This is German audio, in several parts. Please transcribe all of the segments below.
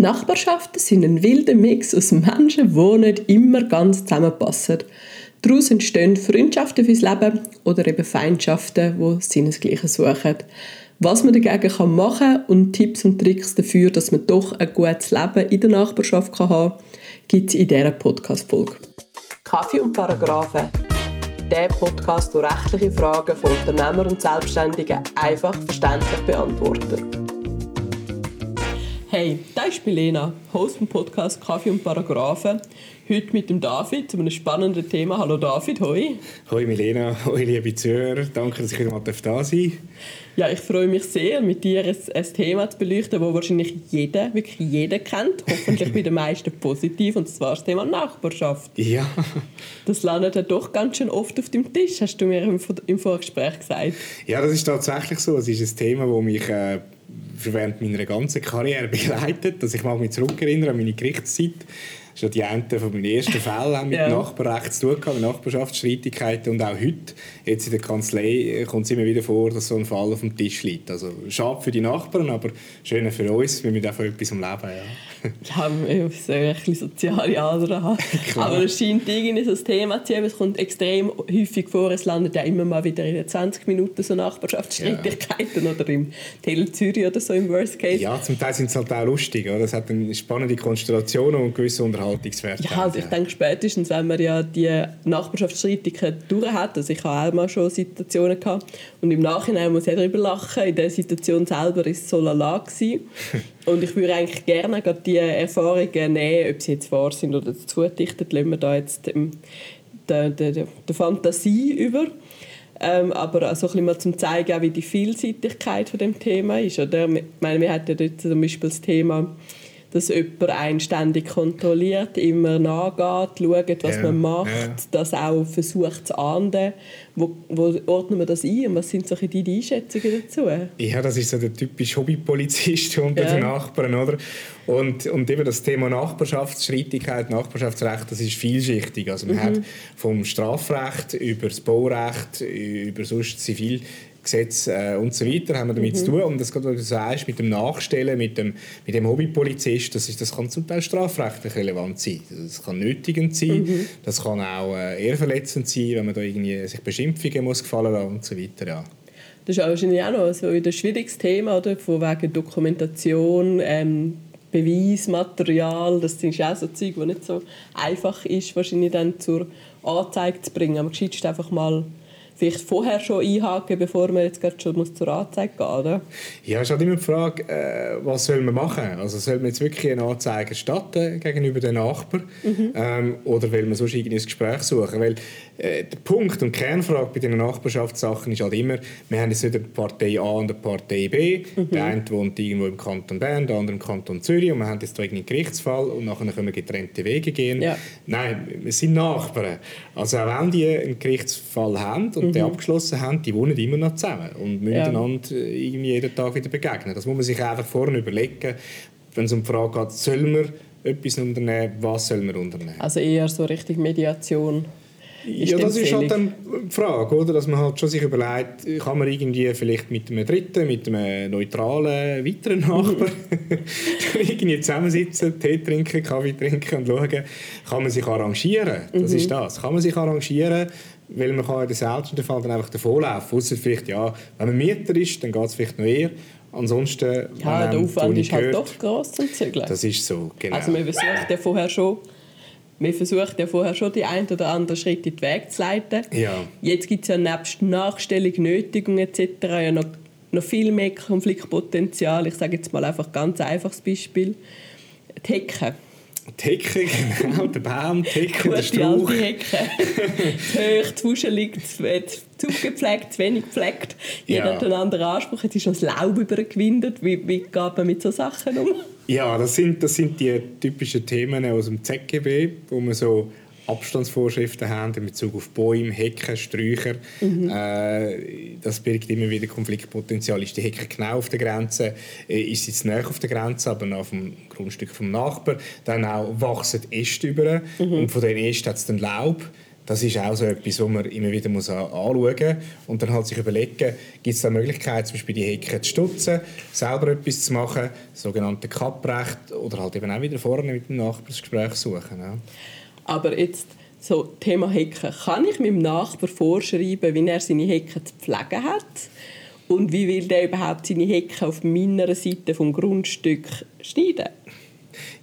Nachbarschaften sind ein wilder Mix aus Menschen, die nicht immer ganz zusammenpassen. Daraus entstehen Freundschaften fürs Leben oder eben Feindschaften, die seinesgleichen suchen. Was man dagegen machen kann und Tipps und Tricks dafür, dass man doch ein gutes Leben in der Nachbarschaft haben kann, gibt es in dieser Podcast-Folge. Kaffee und Paragraphen. Der Podcast, der rechtliche Fragen von Unternehmern und Selbstständigen einfach verständlich beantwortet. Hey, da ist Milena, Host vom Podcast Kaffee und Paragraphen. Heute mit dem David zu einem spannenden Thema. Hallo David, hoi. Hoi Milena, hoi liebe Zuhörer. Danke, dass ich wieder mal da sein darf. Ja, ich freue mich sehr, mit dir ein, ein Thema zu beleuchten, das wahrscheinlich jeder, wirklich jeder kennt. Hoffentlich bei den meisten positiv. Und das war das Thema Nachbarschaft. Ja. Das landet ja doch ganz schön oft auf dem Tisch, hast du mir im, im Vorgespräch gesagt. Ja, das ist tatsächlich so. Es ist ein Thema, das mich... Äh während meiner ganzen Karriere begleitet. Also ich mag mich zurückerinnern an meine Gerichtszeit schon die einen von meinen ersten Fällen haben mit ja. Nachbarrecht zu tun gehabt, Nachbarschaftsstreitigkeiten und auch heute, jetzt in der Kanzlei, kommt es immer wieder vor, dass so ein Fall auf dem Tisch liegt. Also schade für die Nachbarn, aber schön für uns, wir müssen auch von etwas am Leben. Ja, ja wir müssen ein bisschen soziale Ader haben. aber es scheint irgendwie so ein Thema zu sein, es kommt extrem häufig vor, es landet ja immer mal wieder in 20 Minuten so Nachbarschaftsstreitigkeiten ja. oder im Tele Zürich oder so im Worst Case. Ja, zum Teil sind es halt auch lustig, oder? es hat eine spannende Konstellation und gewisse Unterhaltung Unterhaltungswert ja, also ich denke spätestens, wenn man ja die Nachbarschaftsstreitigkeiten durch hat, also ich habe auch mal schon Situationen gehabt und im Nachhinein muss ich darüber lachen, in der Situation selber war es so lala und ich würde eigentlich gerne gerade die Erfahrungen nehmen, ob sie jetzt wahr sind oder zugedichtet, lassen wir da jetzt dem, der, der, der Fantasie über. Ähm, aber so ein bisschen mal zum zeigen, wie die Vielseitigkeit von dem Thema ist. Oder? Ich meine, wir hatten ja dort zum Beispiel das Thema dass jemand einen ständig kontrolliert, immer nachgeht, schaut, was ja, man macht, ja. das auch versucht zu ahnden. Wo, wo ordnen wir das ein und was sind so deine Einschätzungen dazu? Ja, das ist so der typische Hobbypolizist unter ja. den Nachbarn, oder? Und, und eben das Thema Nachbarschaftsstreitigkeit, Nachbarschaftsrecht, das ist vielschichtig. Also man mhm. hat vom Strafrecht über das Baurecht, über sonst Zivil Gesetz äh, und so weiter haben wir damit mhm. zu tun. Und das, was du sagst, mit dem Nachstellen, mit dem, mit dem Hobbypolizist, das, ist, das kann zum Teil strafrechtlich relevant sein. Das kann nötigend sein, mhm. das kann auch äh, ehrverletzend sein, wenn man da irgendwie sich Beschimpfungen muss gefallen lassen und so weiter. Ja. Das ist wahrscheinlich auch noch so ein schwieriges Thema, oder? von wegen Dokumentation, ähm, Beweismaterial, das ist auch so Zeug, das nicht so einfach ist, wahrscheinlich dann zur Anzeige zu bringen. Aber gescheit einfach mal vielleicht vorher schon einhaken, bevor man jetzt schon muss zur Anzeige gehen oder? Ja, es ist halt immer die Frage, äh, was soll man machen? Also soll man jetzt wirklich eine Anzeige erstatten gegenüber den Nachbarn mhm. ähm, oder will man sonst irgendwie ein Gespräch suchen? Weil äh, der Punkt und die Kernfrage bei diesen Nachbarschaftssachen ist halt immer, wir haben jetzt nicht eine Partei A und eine Partei B. Mhm. Der eine wohnt irgendwo im Kanton Bern, der andere im Kanton Zürich und wir haben jetzt da einen Gerichtsfall und nachher können wir getrennte Wege gehen. Ja. Nein, wir sind Nachbarn. Also auch wenn die einen Gerichtsfall haben und mhm. den abgeschlossen haben, die wohnen immer noch zusammen und müssen ja. einander irgendwie jeden Tag wieder begegnen. Das muss man sich einfach vorne überlegen, wenn es um die Frage geht, soll man etwas unternehmen, was soll man unternehmen? Also eher so richtig Mediation ja, das ist halt dann die Frage, oder? dass man halt schon sich überlegt, kann man irgendwie vielleicht mit einem dritten, mit einem neutralen, weiteren Nachbar irgendwie zusammensitzen, Tee trinken, Kaffee trinken und schauen, kann man sich arrangieren? Das mhm. ist das. Kann man sich arrangieren, weil man kann in den seltensten Fall dann einfach davonlaufen. Ausser vielleicht, ja, wenn man Mieter ist, dann geht es vielleicht noch eher. Ansonsten, ja, der Aufwand ist halt gehört, doch groß zum Zügeln. Das ist so, genau. Also man versucht ja vorher schon man versucht ja vorher schon die ein oder andere Schritte in den Weg zu leiten. Ja. Jetzt gibt es ja nebst Nachstellung, Nötigung etc. ja noch, noch viel mehr Konfliktpotenzial. Ich sage jetzt mal einfach ein ganz einfaches Beispiel. Die Hecke. Die Hecke, genau, der Baum, die Hecke, der Strauch. Die Hecke. zu wuschelig, zu, gepflegt, zu wenig gepflegt. Jeder ja. hat einen anderen Anspruch. Jetzt ist noch das Laub übergewindet. Wie, wie geht man mit solchen Sachen um? Ja, das sind, das sind die typischen Themen aus dem ZGB, wo man so Abstandsvorschriften haben in Bezug auf Bäume, Hecken, Sträucher. Mhm. Äh, das birgt immer wieder Konfliktpotenzial. Ist die Hecke genau auf der Grenze? Äh, ist sie zu nah auf der Grenze, aber noch auf dem Grundstück vom Nachbar? Dann auch wachsen die Äste über mhm. und von den Ästen hat es dann Laub das ist auch so etwas, was man immer wieder muss anschauen muss und dann halt sich überlegen, gibt es da Möglichkeit, zum Beispiel die Hecke zu stutzen, selber etwas zu machen, sogenannte Kapprecht oder halt eben auch wieder vorne mit dem Nachbarn das Gespräch suchen. Ja. Aber jetzt so Thema Hecke, kann ich meinem Nachbar vorschreiben, wie er seine Hecke zu pflegen hat? Und wie will der überhaupt seine Hecke auf meiner Seite vom Grundstück schneiden?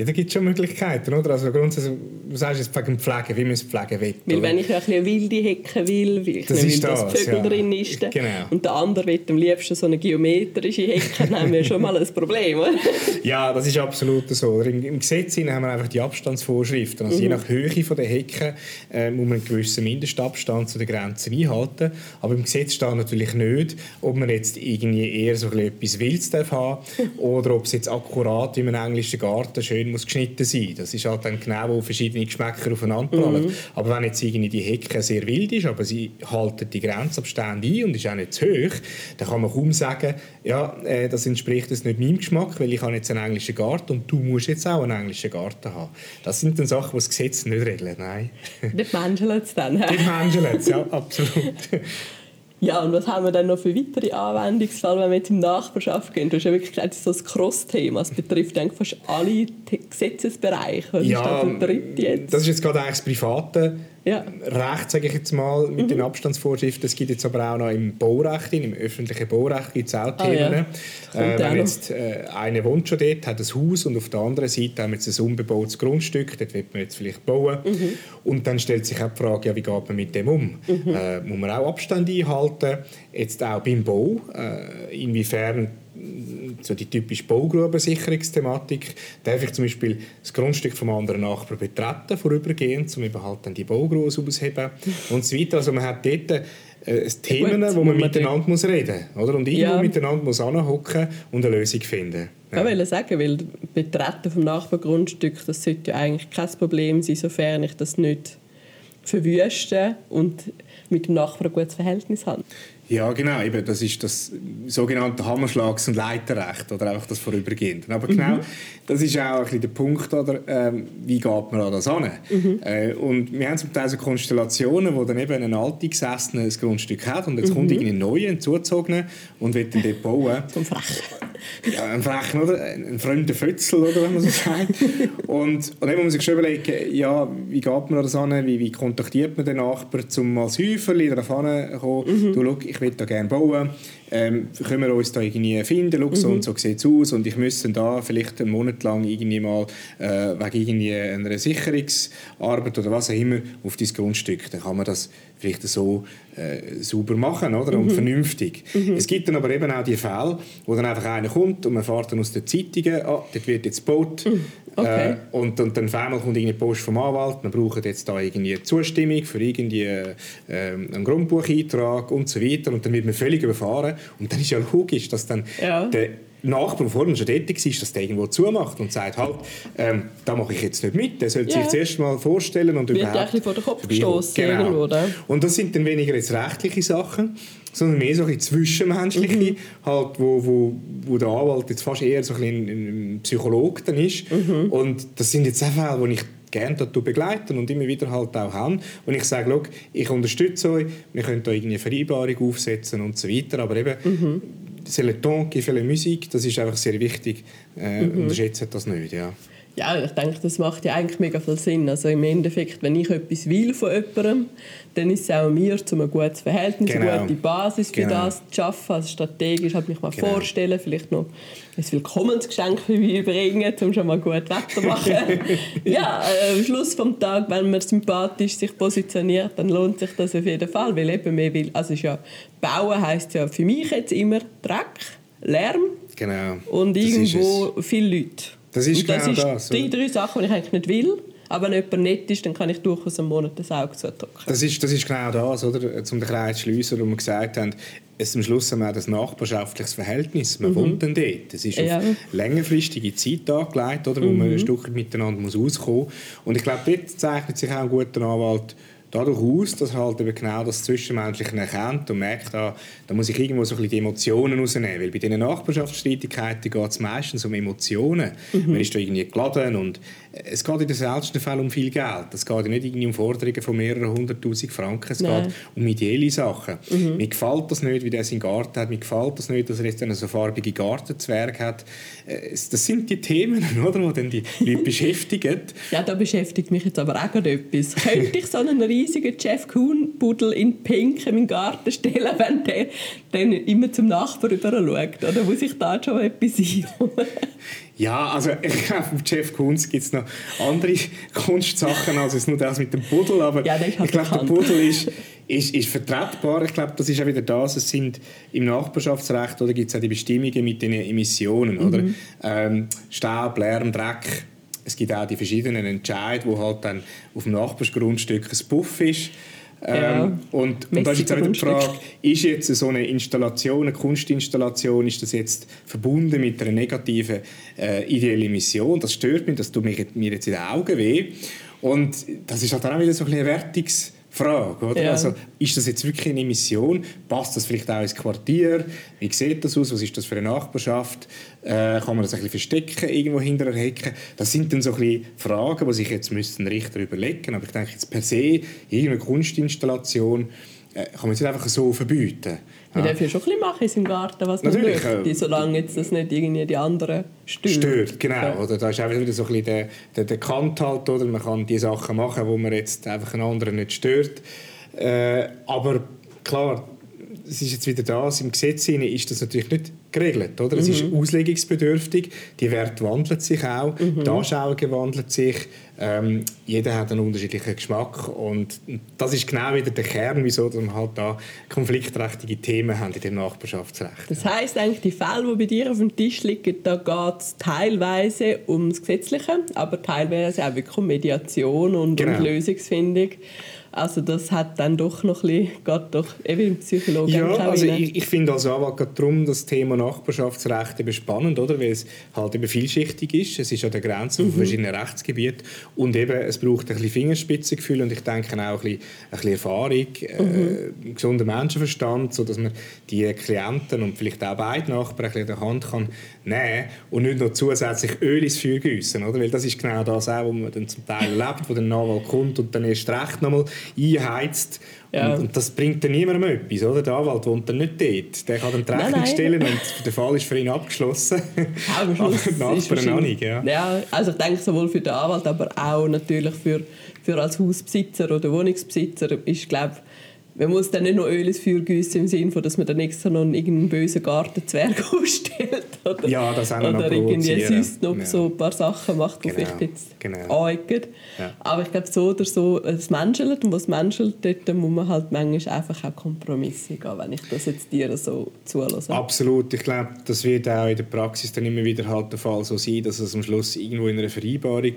Ja, da gibt es schon Möglichkeiten, oder? Also grundsätzlich, du sagst jetzt wegen Pflegen, wie man es pflegen will. Weil wenn ich eine wilde Hecke will, weil ich das will, das, dass Vögel ja. drin ist, genau. und der andere will am liebsten so eine geometrische Hecke, dann haben wir schon mal ein Problem, oder? Ja, das ist absolut so. Im, Im, Gesetz haben wir einfach die Abstandsvorschriften. Also mhm. je nach Höhe von der Hecke äh, muss man einen gewissen Mindestabstand zu den Grenzen einhalten. Aber im Gesetz steht natürlich nicht, ob man jetzt irgendwie eher so etwas Wildes darf haben oder ob es jetzt akkurat wie im englischen Garten schön muss geschnitten sein. Das ist halt dann genau, wo verschiedene Geschmäcker aufeinander prallen. Mhm. Aber wenn jetzt irgendwie die Hecke sehr wild ist, aber sie halten die Grenzabstände ein und ist auch nicht zu hoch, dann kann man kaum sagen, ja, äh, das entspricht jetzt nicht meinem Geschmack, weil ich habe jetzt einen englischen Garten und du musst jetzt auch einen englischen Garten haben. Das sind dann Sachen, die das Gesetz nicht regelt, nein. Nicht menschelt es dann. Nicht menschelt ja, absolut. Ja, und was haben wir dann noch für weitere Anwendungsfälle, wenn wir jetzt in Nachbarschaft gehen? Du hast ja wirklich gesagt, das ist so ein Cross-Thema. Es betrifft eigentlich fast alle Gesetzesbereiche. Was ja, ist das, jetzt? das ist jetzt gerade eigentlich das Private ja. Recht, sage ich jetzt mal, mit mhm. den Abstandsvorschriften. Es gibt jetzt aber auch noch im Baurecht, im öffentlichen Baurecht gibt es auch Themen. Ah, ja. äh, wenn jetzt äh, einer wohnt schon dort, hat ein Haus und auf der anderen Seite haben wir jetzt ein unbebautes Grundstück, dort wird man jetzt vielleicht bauen. Mhm. Und dann stellt sich auch die Frage, ja, wie geht man mit dem um? Mhm. Äh, muss man auch Abstand einhalten? Jetzt auch beim Bau, äh, inwiefern so die typische Baugrubensicherungsthematik, darf ich zum Beispiel das Grundstück vom anderen Nachbarn betreten, vorübergehend, um eben halt dann die Baugrube auszuheben und so weiter. Also man hat dort äh, Themen, ja, wo man miteinander muss reden muss. Oder? Und irgendwo ja. miteinander muss anhocken und eine Lösung finden. Ja. Ich wollte sagen, weil Betreten vom Nachbargrundstück, das sollte ja eigentlich kein Problem sein, sofern ich das nicht verwüste und mit dem Nachbarn ein gutes Verhältnis habe. Ja, genau. Eben, das ist das sogenannte Hammerschlags- und Leiterrecht oder einfach das Vorübergehende. Aber genau, mhm. das ist auch ein bisschen der Punkt, oder, ähm, wie geht man an das an? Mhm. Äh, und wir haben zum Teil so Konstellationen, wo dann eben ein Altgesessener ein Grundstück hat und jetzt mhm. kommt ein neuer, ein Zugezogener und will dann dort bauen. Zum Frech. Ja, ein Frechen, oder? Ein fremder Fötzel, oder, wenn man so sagt. und, und dann muss man sich schon überlegen, ja, wie geht man an das an? Wie, wie kontaktiert man den Nachbarn, um als Häuferli darauf zu kommen? Mhm. Du, schau, ich will da gerne bauen. Ähm, können wir uns da irgendwie finden? Schau, so mhm. und so sieht es aus. Und ich müsste da vielleicht einen Monat lang irgendwie mal äh, wegen irgendwie einer Sicherungsarbeit oder was auch immer auf dein Grundstück. Dann kann man das vielleicht so äh, sauber machen oder? und mhm. vernünftig. Mhm. Es gibt dann aber eben auch die Fälle, wo dann einfach einer kommt und man fährt dann aus den Zeitungen, ah, dort wird jetzt gebaut. Mhm. Okay. Äh, und, und dann einmal kommt eine Post vom Anwalt, wir brauchen jetzt da irgendwie Zustimmung für irgendwie äh, einen Grundbucheintrag und so weiter und dann wird man völlig überfahren und dann ist ja logisch, dass dann ja. der Nachbar, der vorhin schon tätig ist, dass der irgendwo zumacht und sagt, halt, ähm, da mache ich jetzt nicht mit. Der sollte yeah. sich zuerst mal vorstellen und Wird überhaupt... Wird vor den Kopf gestoßen genau. irgendwo, oder? Und das sind dann weniger jetzt rechtliche Sachen, sondern mehr so ein zwischenmenschliche, mhm. halt, wo, wo, wo der Anwalt jetzt fast eher so ein, ein Psychologe dann ist. Mhm. Und das sind jetzt auch Fälle, die ich gerne begleiten und immer wieder halt auch haben. Und ich sage, ich unterstütze euch, wir können da irgendwie eine Vereinbarung aufsetzen und so weiter, aber eben mhm c'est le temps qui fait la musique, das ist einfach sehr wichtig. Äh, mhm. Unterschätzt das nicht, ja. Ja, ich denke, das macht ja eigentlich mega viel Sinn. Also im Endeffekt, wenn ich etwas will von jemandem, dann ist es auch mir, um ein gutes Verhältnis, genau. eine gute Basis für genau. das zu schaffen. Also strategisch halt mich mal genau. vorstellen, vielleicht noch ein Willkommensgeschenk für mich überbringen, um schon mal gut Wetter zu machen. ja, äh, am Schluss des Tages, wenn man sympathisch sich positioniert, dann lohnt sich das auf jeden Fall, weil eben mehr will, also ist ja, bauen heisst ja für mich jetzt immer Dreck, Lärm genau. und irgendwo viele Leute. Das ist und das genau ist das. Die drei Sachen, die ich eigentlich nicht will. Aber wenn jemand nett ist, dann kann ich durchaus einen Monat das Auge zudrücken. Das ist, das ist genau das, oder? Zum den Kreis zu schliessen, wo wir gesagt haben, es am Schluss haben wir das nachbarschaftliches Verhältnis. Man mhm. wohnt dann dort. Es ist ja. auf längerfristige Zeit angelegt, oder, wo mhm. man ein Stück miteinander muss auskommen muss. Und ich glaube, dort zeichnet sich auch ein guter Anwalt dadurch aus, dass er halt eben genau das Zwischenmenschliche erkennt und merkt, da, da muss ich irgendwo so ein bisschen die Emotionen rausnehmen. Weil bei diesen Nachbarschaftsstreitigkeiten geht es meistens um Emotionen. Mhm. Man ist da irgendwie geladen und es geht in den seltensten Fällen um viel Geld. Es geht nicht irgendwie um Forderungen von mehreren hunderttausend Franken. Es Nein. geht um ideelle Sachen. Mhm. Mir gefällt das nicht, wie der seinen Garten hat. Mir gefällt das nicht, dass er jetzt einen so farbige Gartenzwerg hat. Äh, das sind die Themen, oder, die dann die Leute beschäftigen. Ja, da beschäftigt mich jetzt aber auch gerade etwas. Könnte ich so einen riesigen Jeff Kuhn-Pudel in Pink in meinen Garten stellen, wenn der dann immer zum Nachbarn rüber schaut? Oder muss ich da schon etwas einholen? Ja, also von Jeff Koons gibt es noch andere Kunstsachen als nur das mit dem Pudel, aber ja, ich glaube, der Pudel ist, ist, ist vertretbar. Ich glaube, das ist auch wieder das, es sind im Nachbarschaftsrecht oder gibt es auch die Bestimmungen mit den Emissionen, mhm. oder? Ähm, Staub, Lärm, Dreck. Es gibt auch die verschiedenen Entscheidungen, wo halt dann auf dem Nachbarsgrundstück ein Puff ist. Ja. Ähm, und, und da ist jetzt auch wieder die Frage, ist jetzt so eine Installation, eine Kunstinstallation, ist das jetzt verbunden mit einer negativen äh, ideellen Emission? Das stört mich, das tut mir, mir jetzt in den Augen weh. Und das ist halt auch wieder so ein bisschen ein Wertungs- Frage. Oder? Ja. Also, ist das jetzt wirklich eine Emission? Passt das vielleicht auch ins Quartier? Wie sieht das aus? Was ist das für eine Nachbarschaft? Äh, kann man das ein bisschen verstecken, irgendwo hinter einer Hecke? Das sind dann so ein bisschen Fragen, die sich jetzt müssten Richter überlegen Aber ich denke jetzt per se, irgendeine Kunstinstallation äh, kann man jetzt nicht einfach so verbieten. Man ja. darf ja schon ein bisschen machen seinem Garten, was man Natürlich, möchte, solange jetzt das nicht irgendwie die anderen stört. Stört, genau. Ja. Oder da ist einfach wieder so ein bisschen der, der, der Kant halt, oder? Man kann die Sachen machen, wo man jetzt einfach einen anderen nicht stört. Äh, aber klar, es ist jetzt wieder das, im Gesetz ist das natürlich nicht geregelt. Oder? Es mhm. ist auslegungsbedürftig, die Werte wandeln sich auch, mhm. die Anschauungen wandeln sich, ähm, jeder hat einen unterschiedlichen Geschmack und das ist genau wieder der Kern, wieso wir halt da konfliktträchtige Themen haben in dem Nachbarschaftsrecht. Das heisst eigentlich, die Fälle, die bei dir auf dem Tisch liegen, da geht es teilweise ums Gesetzliche, aber teilweise auch wirklich um Mediation und genau. um Lösungsfindung. Also das hat dann doch noch ein bisschen, geht doch eben im Psychologen Ja, also ich, ich finde als Anwalt gerade darum das Thema Nachbarschaftsrecht eben spannend, oder? weil es halt eben vielschichtig ist. Es ist an der Grenze mhm. von verschiedenen Rechtsgebieten und eben es braucht ein bisschen Fingerspitzengefühl und ich denke auch ein bisschen, ein bisschen Erfahrung, äh, mhm. äh, gesunder Menschenverstand, sodass man die Klienten und vielleicht auch beide Nachbarn ein bisschen in der Hand kann nehmen und nicht noch zusätzlich Öl ins Feuer gießen, oder? Weil das ist genau das auch, was man dann zum Teil erlebt, wo der Anwalt kommt und dann erst recht nochmal einheizt. Ja. Und, und, das bringt dann niemandem etwas, oder? Der Anwalt wohnt dann nicht dort. Der kann dann die Rechnung nein, nein. stellen und der Fall ist für ihn abgeschlossen. Aber die Nachbarn auch nicht, ja. ja. Also ich denke sowohl für den Anwalt, aber auch natürlich für, für als Hausbesitzer oder Wohnungsbesitzer ist, glaube man muss dann nicht noch Öl ins Feuer gießen im Sinne von, dass man dann extra noch irgendeinen bösen Gartenzwerg ausstellt. Oder, ja, das auch Oder irgendwie sonst noch ja. so ein paar Sachen macht, die genau. vielleicht jetzt genau. anecken. Ja. Aber ich glaube, so oder so, es menschelt und was menschelt, dort muss man halt manchmal einfach auch Kompromisse gehen, wenn ich das jetzt dir so zulasse. Absolut. Ich glaube, das wird auch in der Praxis dann immer wieder halt der Fall so sein, dass es am Schluss irgendwo in einer Vereinbarung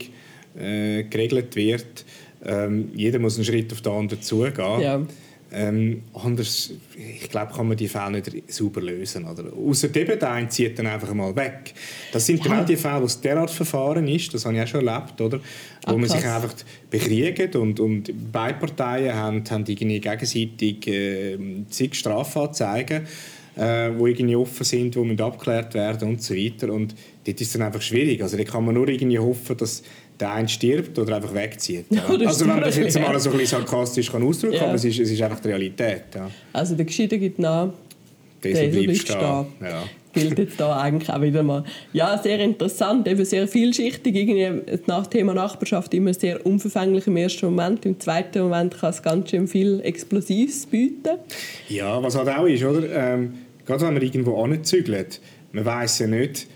äh, geregelt wird. Ähm, jeder muss einen Schritt auf den anderen zugehen. Ja. Ähm, anders, ich glaube, kann man die Fälle nicht sauber lösen. Oder? Außer eben der eine zieht dann einfach mal weg. Das sind ja. dann auch die Fälle, wo es derart Verfahren ist, das habe ich auch schon erlebt, oder? wo Ach, man sich einfach bekriegt und, und beide Parteien haben, haben irgendwie gegenseitig äh, zig Strafanzeigen, äh, die irgendwie offen sind, die abgeklärt werden und so weiter. Und dort ist es dann einfach schwierig. Also da kann man nur irgendwie hoffen, dass der eine stirbt oder einfach wegzieht. Ja. also wenn man das jetzt mal so ein bisschen sarkastisch kann ausdrücken kann, aber es ist, es ist einfach die Realität. Also der Gescheiter gibt nach, der bleibt stehen. Ja. Gilt jetzt da eigentlich auch wieder mal. Ja, sehr interessant, eben sehr vielschichtig. Irgendwie nach Thema Nachbarschaft immer sehr unverfänglich im ersten Moment. Im zweiten Moment kann es ganz schön viel Explosives bieten. Ja, was halt auch ist, oder? Ähm, gerade wenn man irgendwo anzügelt, man weiß ja nicht,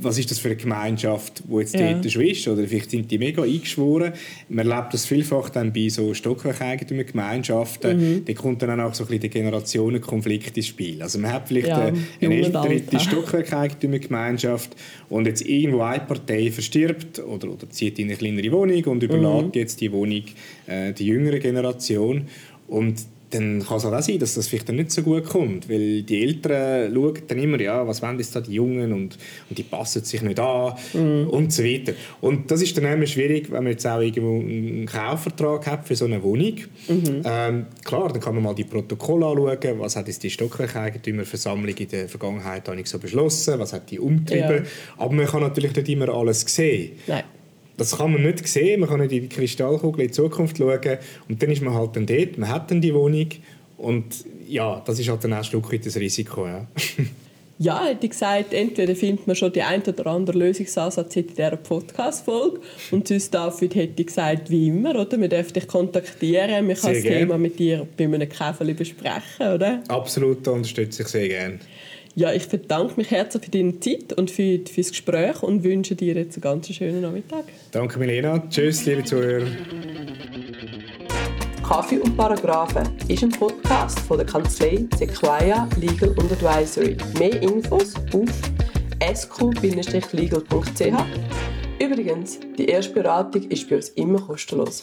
was ist das für eine Gemeinschaft, die jetzt ja. dort ist? Oder vielleicht sind die mega eingeschworen. Man erlebt das vielfach dann bei so Stockwerkeigentümergemeinschaften. Mhm. Da kommt dann auch so ein bisschen der Generationenkonflikt ins Spiel. Also man hat vielleicht ja, eine, eine ältere Stockwerkeigentümergemeinschaft und jetzt irgendwo eine Partei verstirbt oder, oder zieht in eine kleinere Wohnung und überlässt mhm. jetzt die Wohnung äh, die jüngere Generation. Und dann kann es halt auch sein, dass das vielleicht dann nicht so gut kommt, weil die Eltern schauen dann immer, ja, was wollen jetzt da die Jungen und, und die passen sich nicht an mhm. und so weiter. Und das ist dann immer schwierig, wenn man jetzt auch irgendwo einen Kaufvertrag hat für so eine Wohnung. Mhm. Ähm, klar, dann kann man mal die Protokolle anschauen, was hat jetzt die Stockwerkeigentümerversammlung in der Vergangenheit nicht so beschlossen, was hat die umgetrieben, ja. aber man kann natürlich nicht immer alles sehen. Nein. Das kann man nicht sehen, man kann nicht in die Kristallkugel in die Zukunft schauen und dann ist man halt dann dort, man hat dann die Wohnung und ja, das ist halt dann auch ein Stück weit das Risiko. Ja. ja, hätte ich gesagt, entweder findet man schon die ein oder andere Lösungsansatz in dieser Podcast-Folge und sonst dafür hätte ich gesagt, wie immer, oder? Man dürfte dich kontaktieren, man kann sehr das gern. Thema mit dir bei einem Käferli besprechen, oder? Absolut, da unterstütze ich sehr gerne. Ja, ich bedanke mich herzlich für deine Zeit und für, für das Gespräch und wünsche dir jetzt einen ganz schönen Nachmittag. Danke, Milena. Tschüss, liebe Zuhörer. Kaffee und Paragraphen ist ein Podcast von der Kanzlei Sequoia Legal und Advisory. Mehr Infos auf sq-legal.ch. Übrigens, die erste Beratung ist bei uns immer kostenlos.